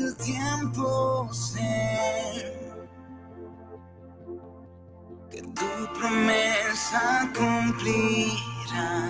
el tiempo, sé que tu promesa cumplirás.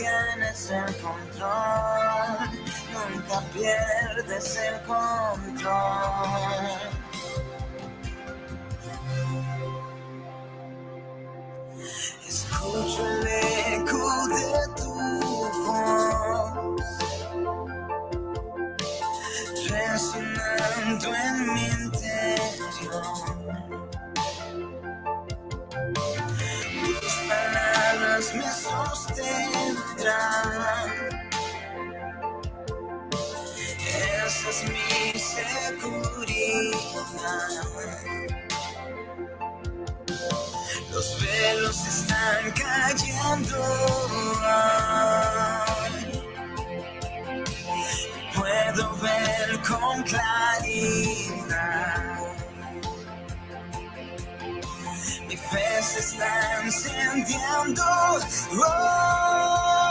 tienes el control, nunca pierdes el control. Escucho el eco de tu voz resonando en mi interior. Sostendrán. Esa es mi seguridad. Los velos están cayendo. Puedo ver con claridad. Mi fe se está encendiendo. Oh,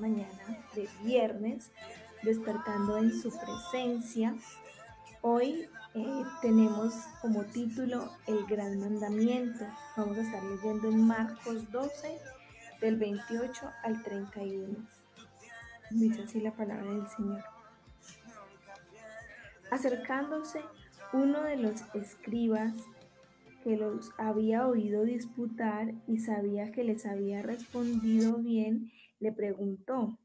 mañana de viernes, despertando en su presencia. Hoy eh, tenemos como título El Gran Mandamiento. Vamos a estar leyendo en Marcos 12, del 28 al 31. Dice así la palabra del Señor. Acercándose uno de los escribas que los había oído disputar y sabía que les había respondido bien, le preguntó,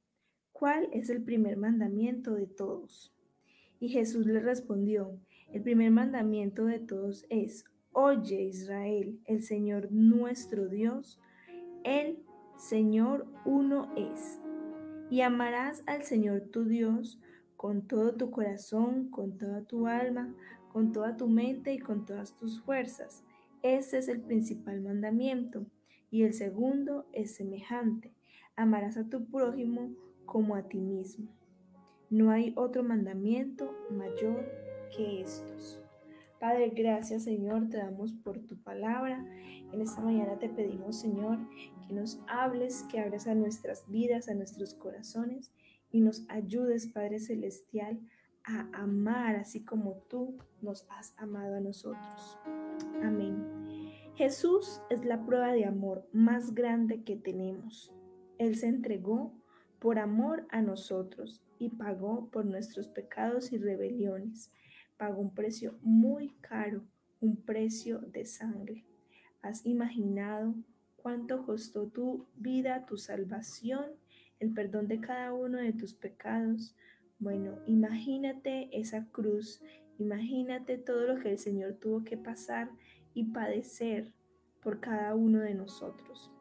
¿cuál es el primer mandamiento de todos? Y Jesús le respondió, el primer mandamiento de todos es, oye Israel, el Señor nuestro Dios, el Señor uno es. Y amarás al Señor tu Dios con todo tu corazón, con toda tu alma, con toda tu mente y con todas tus fuerzas. Ese es el principal mandamiento. Y el segundo es semejante. Amarás a tu prójimo como a ti mismo. No hay otro mandamiento mayor que estos. Padre, gracias Señor, te damos por tu palabra. En esta mañana te pedimos, Señor, que nos hables, que abras a nuestras vidas, a nuestros corazones y nos ayudes, Padre Celestial, a amar así como tú nos has amado a nosotros. Amén. Jesús es la prueba de amor más grande que tenemos. Él se entregó por amor a nosotros y pagó por nuestros pecados y rebeliones. Pagó un precio muy caro, un precio de sangre. ¿Has imaginado cuánto costó tu vida, tu salvación, el perdón de cada uno de tus pecados? Bueno, imagínate esa cruz, imagínate todo lo que el Señor tuvo que pasar y padecer por cada uno de nosotros.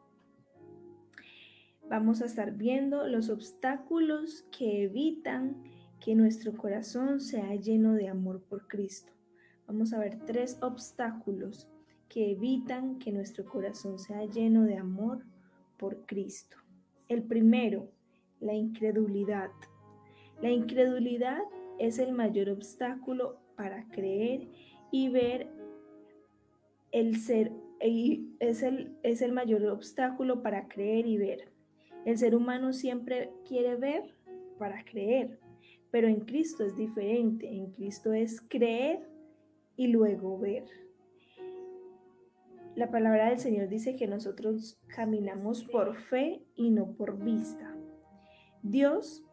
Vamos a estar viendo los obstáculos que evitan que nuestro corazón sea lleno de amor por Cristo. Vamos a ver tres obstáculos que evitan que nuestro corazón sea lleno de amor por Cristo. El primero, la incredulidad. La incredulidad es el mayor obstáculo para creer y ver el ser es el, es el mayor obstáculo para creer y ver. El ser humano siempre quiere ver para creer, pero en Cristo es diferente. En Cristo es creer y luego ver. La palabra del Señor dice que nosotros caminamos por fe y no por vista. Dios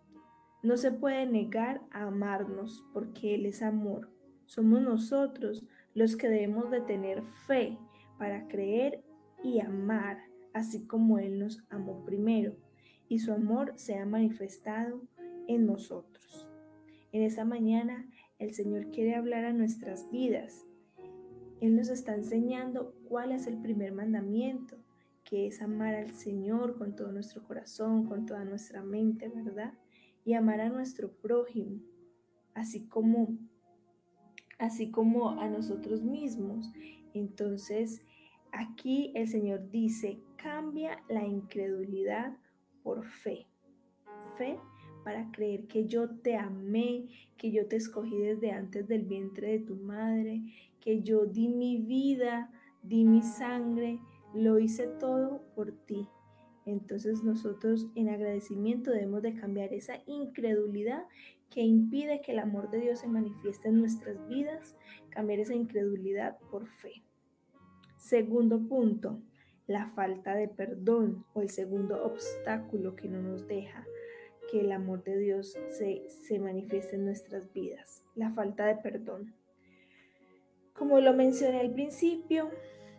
no se puede negar a amarnos porque Él es amor. Somos nosotros los que debemos de tener fe para creer y amar, así como Él nos amó primero, y su amor se ha manifestado en nosotros. En esta mañana el Señor quiere hablar a nuestras vidas. Él nos está enseñando cuál es el primer mandamiento, que es amar al Señor con todo nuestro corazón, con toda nuestra mente, ¿verdad? Y amar a nuestro prójimo, así como así como a nosotros mismos. Entonces, aquí el Señor dice, cambia la incredulidad por fe. Fe para creer que yo te amé, que yo te escogí desde antes del vientre de tu madre, que yo di mi vida, di mi sangre, lo hice todo por ti. Entonces nosotros en agradecimiento debemos de cambiar esa incredulidad que impide que el amor de Dios se manifieste en nuestras vidas, cambiar esa incredulidad por fe. Segundo punto, la falta de perdón o el segundo obstáculo que no nos deja que el amor de Dios se, se manifieste en nuestras vidas, la falta de perdón. Como lo mencioné al principio,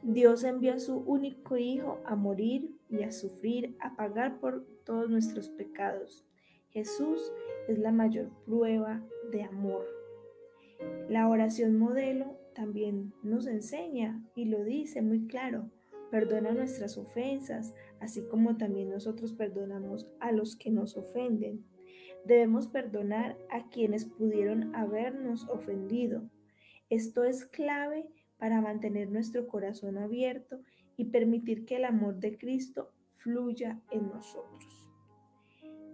Dios envió a su único Hijo a morir y a sufrir, a pagar por todos nuestros pecados. Jesús es la mayor prueba de amor. La oración modelo también nos enseña y lo dice muy claro. Perdona nuestras ofensas, así como también nosotros perdonamos a los que nos ofenden. Debemos perdonar a quienes pudieron habernos ofendido. Esto es clave para mantener nuestro corazón abierto y permitir que el amor de Cristo fluya en nosotros.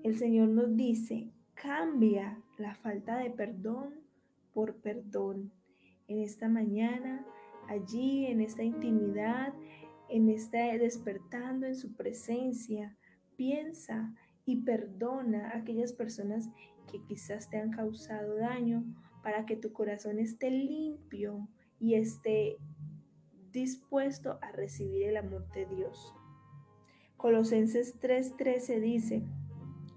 El Señor nos dice, cambia la falta de perdón por perdón. En esta mañana, allí, en esta intimidad, en este despertando en su presencia, piensa y perdona a aquellas personas que quizás te han causado daño para que tu corazón esté limpio y esté dispuesto a recibir el amor de Dios. Colosenses 3:13 dice,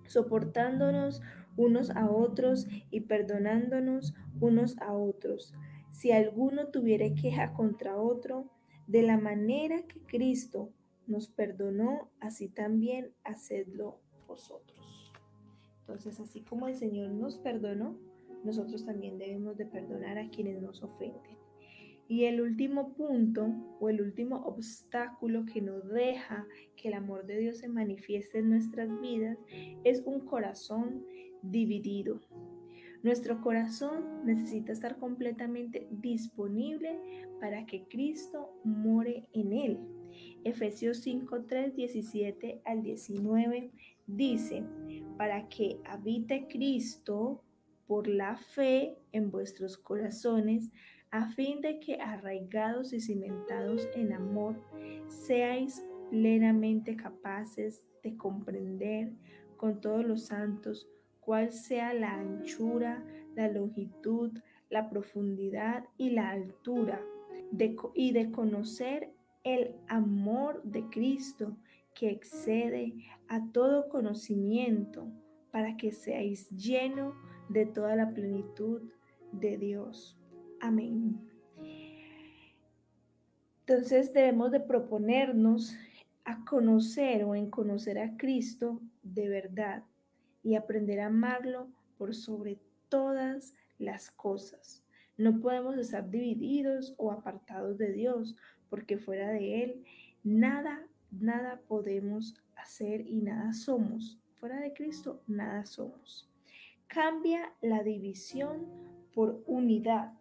soportándonos unos a otros y perdonándonos unos a otros. Si alguno tuviera queja contra otro, de la manera que Cristo nos perdonó, así también hacedlo vosotros. Entonces, así como el Señor nos perdonó, nosotros también debemos de perdonar a quienes nos ofenden. Y el último punto o el último obstáculo que nos deja que el amor de Dios se manifieste en nuestras vidas es un corazón dividido. Nuestro corazón necesita estar completamente disponible para que Cristo more en él. Efesios 5, 3, 17 al 19 dice, para que habite Cristo por la fe en vuestros corazones, a fin de que arraigados y cimentados en amor, seáis plenamente capaces de comprender con todos los santos cuál sea la anchura, la longitud, la profundidad y la altura, y de conocer el amor de Cristo que excede a todo conocimiento, para que seáis lleno de toda la plenitud de Dios. Amén. Entonces debemos de proponernos a conocer o en conocer a Cristo de verdad y aprender a amarlo por sobre todas las cosas. No podemos estar divididos o apartados de Dios, porque fuera de Él nada, nada podemos hacer y nada somos. Fuera de Cristo, nada somos. Cambia la división por unidad.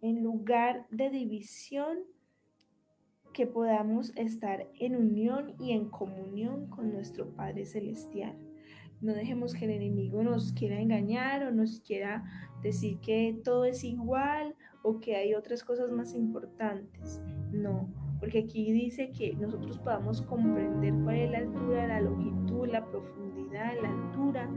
En lugar de división, que podamos estar en unión y en comunión con nuestro Padre Celestial. No dejemos que el enemigo nos quiera engañar o nos quiera decir que todo es igual o que hay otras cosas más importantes. No, porque aquí dice que nosotros podamos comprender cuál es la altura, la longitud, la profundidad, la altura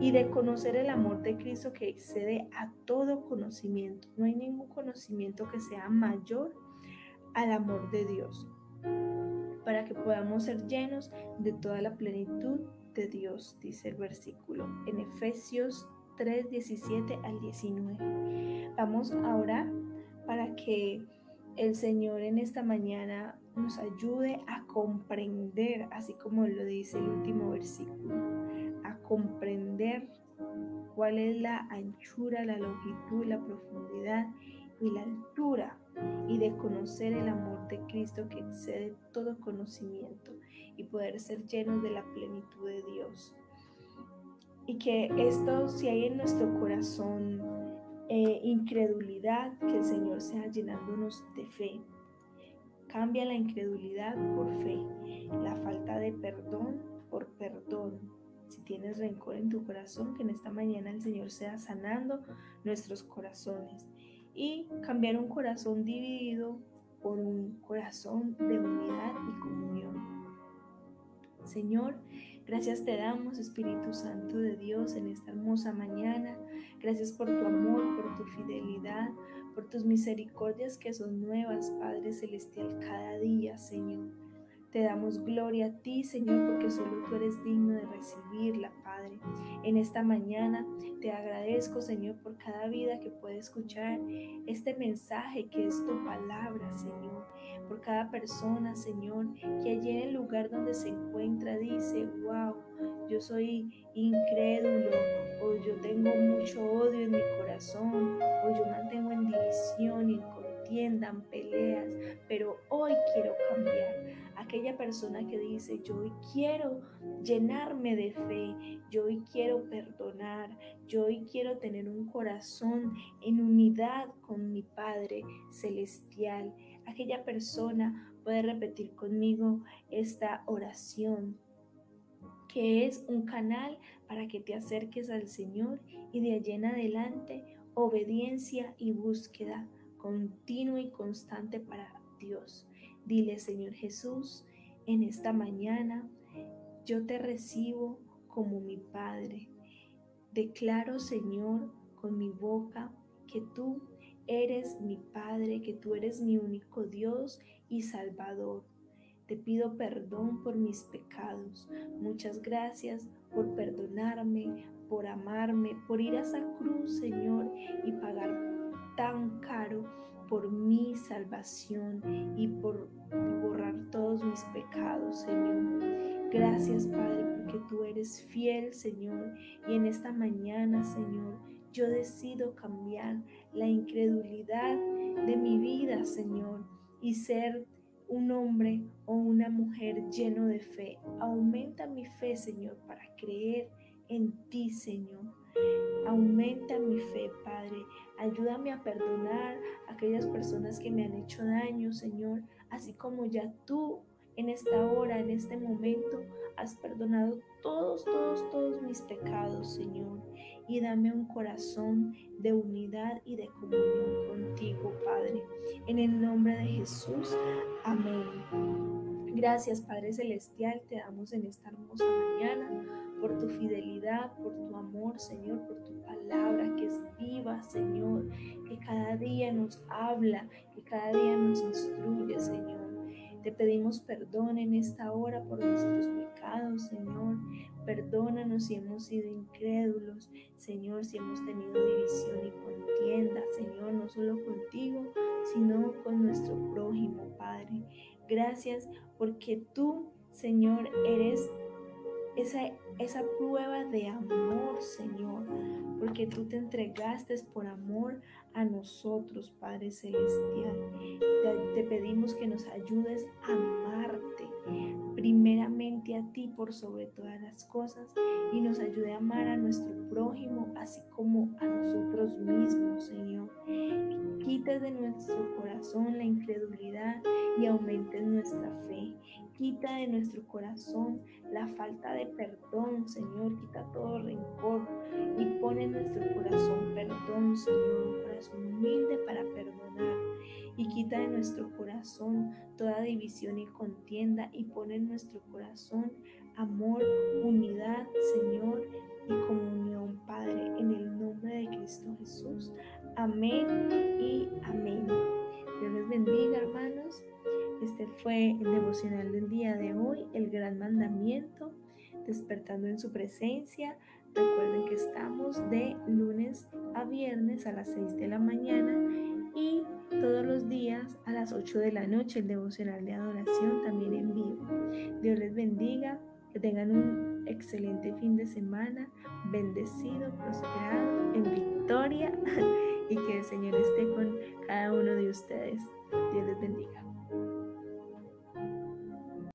y de conocer el amor de Cristo que excede a todo conocimiento. No hay ningún conocimiento que sea mayor al amor de Dios, para que podamos ser llenos de toda la plenitud de Dios, dice el versículo en Efesios 3, 17 al 19. Vamos a orar para que el Señor en esta mañana nos ayude a comprender, así como lo dice el último versículo, a comprender cuál es la anchura, la longitud, la profundidad y la altura y de conocer el amor de Cristo que excede todo conocimiento y poder ser llenos de la plenitud de Dios. Y que esto, si hay en nuestro corazón eh, incredulidad, que el Señor sea llenándonos de fe. Cambia la incredulidad por fe, la falta de perdón por perdón. Si tienes rencor en tu corazón, que en esta mañana el Señor sea sanando nuestros corazones y cambiar un corazón dividido por un corazón de unidad y comunión. Señor, gracias te damos, Espíritu Santo de Dios, en esta hermosa mañana. Gracias por tu amor, por tu fidelidad, por tus misericordias que son nuevas, Padre Celestial, cada día, Señor. Te damos gloria a ti, Señor, porque solo tú eres digno de recibirla, Padre. En esta mañana te agradezco, Señor, por cada vida que puede escuchar este mensaje que es tu palabra, Señor. Por cada persona, Señor, que allí en el lugar donde se encuentra dice, wow, yo soy incrédulo, o yo tengo mucho odio en mi corazón, o yo mantengo en división en contienda, peleas, pero hoy quiero cambiar aquella persona que dice, yo hoy quiero llenarme de fe, yo hoy quiero perdonar, yo hoy quiero tener un corazón en unidad con mi Padre Celestial. Aquella persona puede repetir conmigo esta oración que es un canal para que te acerques al Señor y de allí en adelante obediencia y búsqueda continua y constante para Dios. Dile, Señor Jesús, en esta mañana yo te recibo como mi Padre. Declaro, Señor, con mi boca que tú eres mi Padre, que tú eres mi único Dios y Salvador. Te pido perdón por mis pecados. Muchas gracias por perdonarme, por amarme, por ir a esa cruz, Señor, y pagar tan caro por mi salvación y por borrar todos mis pecados, Señor. Gracias, Padre, porque tú eres fiel, Señor. Y en esta mañana, Señor, yo decido cambiar la incredulidad de mi vida, Señor, y ser un hombre o una mujer lleno de fe. Aumenta mi fe, Señor, para creer en ti, Señor. Aumenta mi fe, Padre. Ayúdame a perdonar a aquellas personas que me han hecho daño, Señor, así como ya tú en esta hora, en este momento, has perdonado todos, todos, todos mis pecados, Señor. Y dame un corazón de unidad y de comunión contigo, Padre. En el nombre de Jesús. Amén. Gracias, Padre Celestial, te damos en esta hermosa mañana por tu fidelidad, por tu amor, Señor, por tu palabra que es viva, Señor, que cada día nos habla, que cada día nos instruye, Señor. Te pedimos perdón en esta hora por nuestros pecados, Señor. Perdónanos si hemos sido incrédulos, Señor, si hemos tenido división y contienda, Señor, no solo contigo, sino con nuestro prójimo, Padre. Gracias porque tú, Señor, eres esa, esa prueba de amor, Señor, porque tú te entregaste por amor a nosotros, Padre Celestial. Te, te pedimos que nos ayudes a amarte, primeramente a ti por sobre todas las cosas y nos ayude a amar a nuestro prójimo así como a nosotros mismos, Señor. Quita de nuestro corazón la incredulidad y aumentes nuestra fe. Quita de nuestro corazón la falta de perdón, Señor. Quita todo rencor y pone en nuestro corazón perdón, Señor. Un corazón humilde para perdonar y quita de nuestro corazón toda división y contienda y pone en nuestro corazón amor, unidad, Señor, y comunión, Padre, en el nombre de Cristo Jesús. Amén y amén. Dios les bendiga, hermanos. Este fue el devocional del día de hoy, el gran mandamiento, despertando en su presencia. Recuerden que estamos de lunes a viernes a las 6 de la mañana todos los días a las 8 de la noche el devocional de adoración también en vivo. Dios les bendiga, que tengan un excelente fin de semana, bendecido, prosperado, en victoria y que el Señor esté con cada uno de ustedes. Dios les bendiga.